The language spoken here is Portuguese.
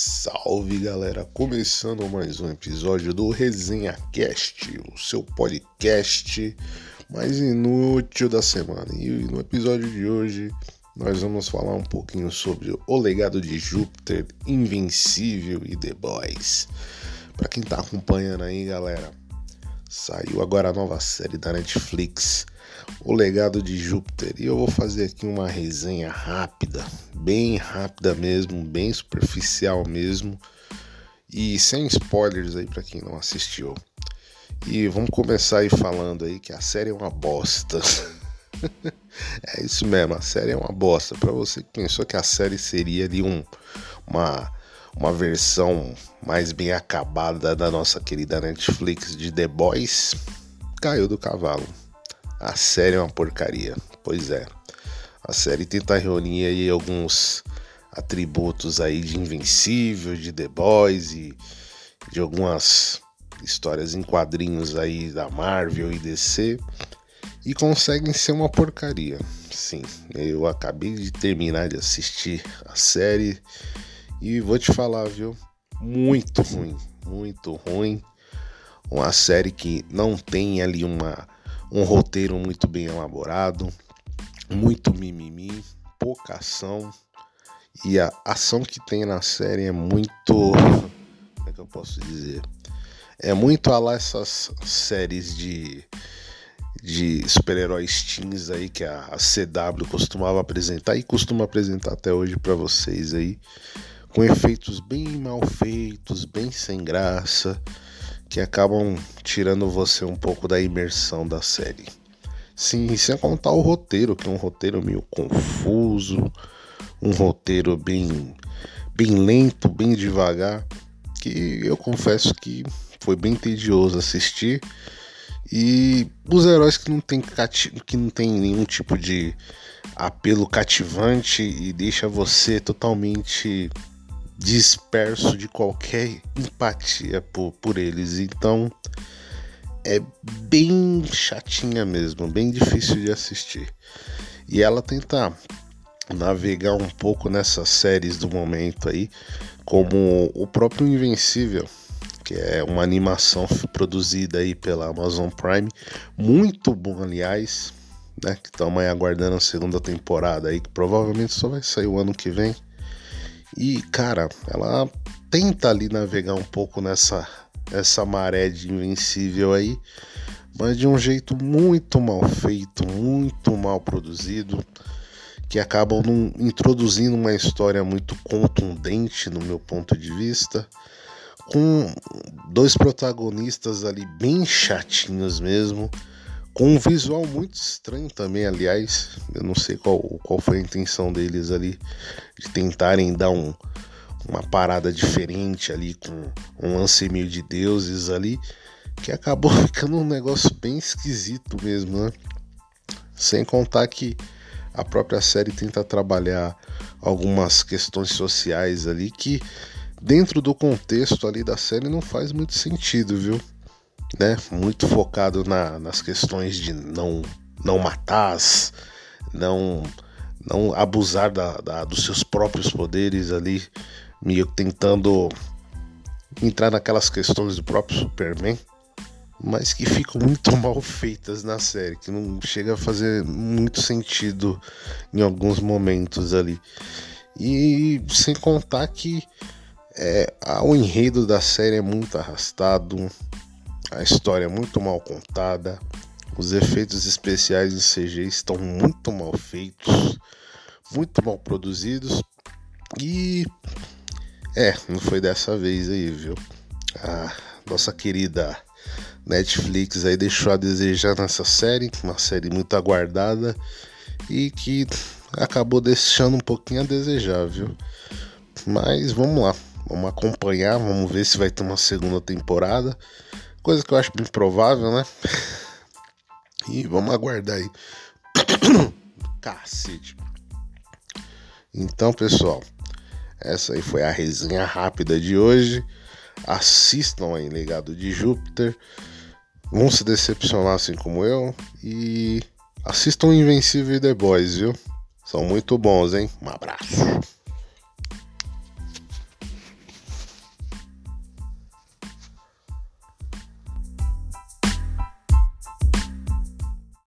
Salve galera, começando mais um episódio do Resenha Cast, o seu podcast mais inútil da semana. E no episódio de hoje nós vamos falar um pouquinho sobre o legado de Júpiter, Invencível e The Boys. Para quem tá acompanhando aí, galera, saiu agora a nova série da Netflix o legado de Júpiter. E eu vou fazer aqui uma resenha rápida, bem rápida mesmo, bem superficial mesmo, e sem spoilers aí para quem não assistiu. E vamos começar aí falando aí que a série é uma bosta. é isso mesmo, a série é uma bosta. Para você que pensou que a série seria ali um, uma uma versão mais bem acabada da nossa querida Netflix de The Boys, caiu do cavalo. A série é uma porcaria. Pois é. A série tenta reunir aí alguns atributos aí de Invencível, de The Boys e de algumas histórias em quadrinhos aí da Marvel e DC e conseguem ser uma porcaria. Sim, eu acabei de terminar de assistir a série e vou te falar, viu? Muito ruim, muito ruim. Uma série que não tem ali uma um roteiro muito bem elaborado, muito mimimi, pouca ação. E a ação que tem na série é muito. Como é que eu posso dizer? É muito a lá essas séries de, de super-heróis teens aí que a, CW costumava apresentar e costuma apresentar até hoje para vocês aí. Com efeitos bem mal feitos, bem sem graça que acabam tirando você um pouco da imersão da série. Sim, sem contar o roteiro, que é um roteiro meio confuso, um roteiro bem, bem lento, bem devagar, que eu confesso que foi bem tedioso assistir. E os heróis que não tem, que não tem nenhum tipo de apelo cativante e deixa você totalmente disperso de qualquer empatia por, por eles. Então é bem chatinha mesmo, bem difícil de assistir. E ela tenta navegar um pouco nessas séries do momento aí, como o próprio Invencível, que é uma animação produzida aí pela Amazon Prime, muito bom, aliás, né? Que estamos aí aguardando a segunda temporada aí, que provavelmente só vai sair o ano que vem. E, cara, ela tenta ali navegar um pouco nessa essa maré de invencível aí, mas de um jeito muito mal feito, muito mal produzido, que acabam introduzindo uma história muito contundente no meu ponto de vista, com dois protagonistas ali bem chatinhos mesmo, com um visual muito estranho também, aliás, eu não sei qual, qual foi a intenção deles ali de tentarem dar um, uma parada diferente ali com um lance meio de deuses ali, que acabou ficando um negócio bem esquisito mesmo, né? Sem contar que a própria série tenta trabalhar algumas questões sociais ali que dentro do contexto ali da série não faz muito sentido, viu? Né, muito focado na, nas questões de não, não matar, não, não abusar da, da, dos seus próprios poderes ali, meio tentando entrar naquelas questões do próprio Superman, mas que ficam muito mal feitas na série, que não chega a fazer muito sentido em alguns momentos ali. E sem contar que é, o enredo da série é muito arrastado, a história é muito mal contada, os efeitos especiais em CG estão muito mal feitos, muito mal produzidos e é, não foi dessa vez aí, viu? A nossa querida Netflix aí deixou a desejar nessa série, uma série muito aguardada e que acabou deixando um pouquinho a desejar, viu? Mas vamos lá, vamos acompanhar, vamos ver se vai ter uma segunda temporada. Coisa que eu acho bem provável, né? E vamos aguardar aí. Cacete. Então, pessoal, essa aí foi a resenha rápida de hoje. Assistam aí Legado de Júpiter. Vão se decepcionar assim como eu. E assistam Invencível e The Boys, viu? São muito bons, hein? Um abraço.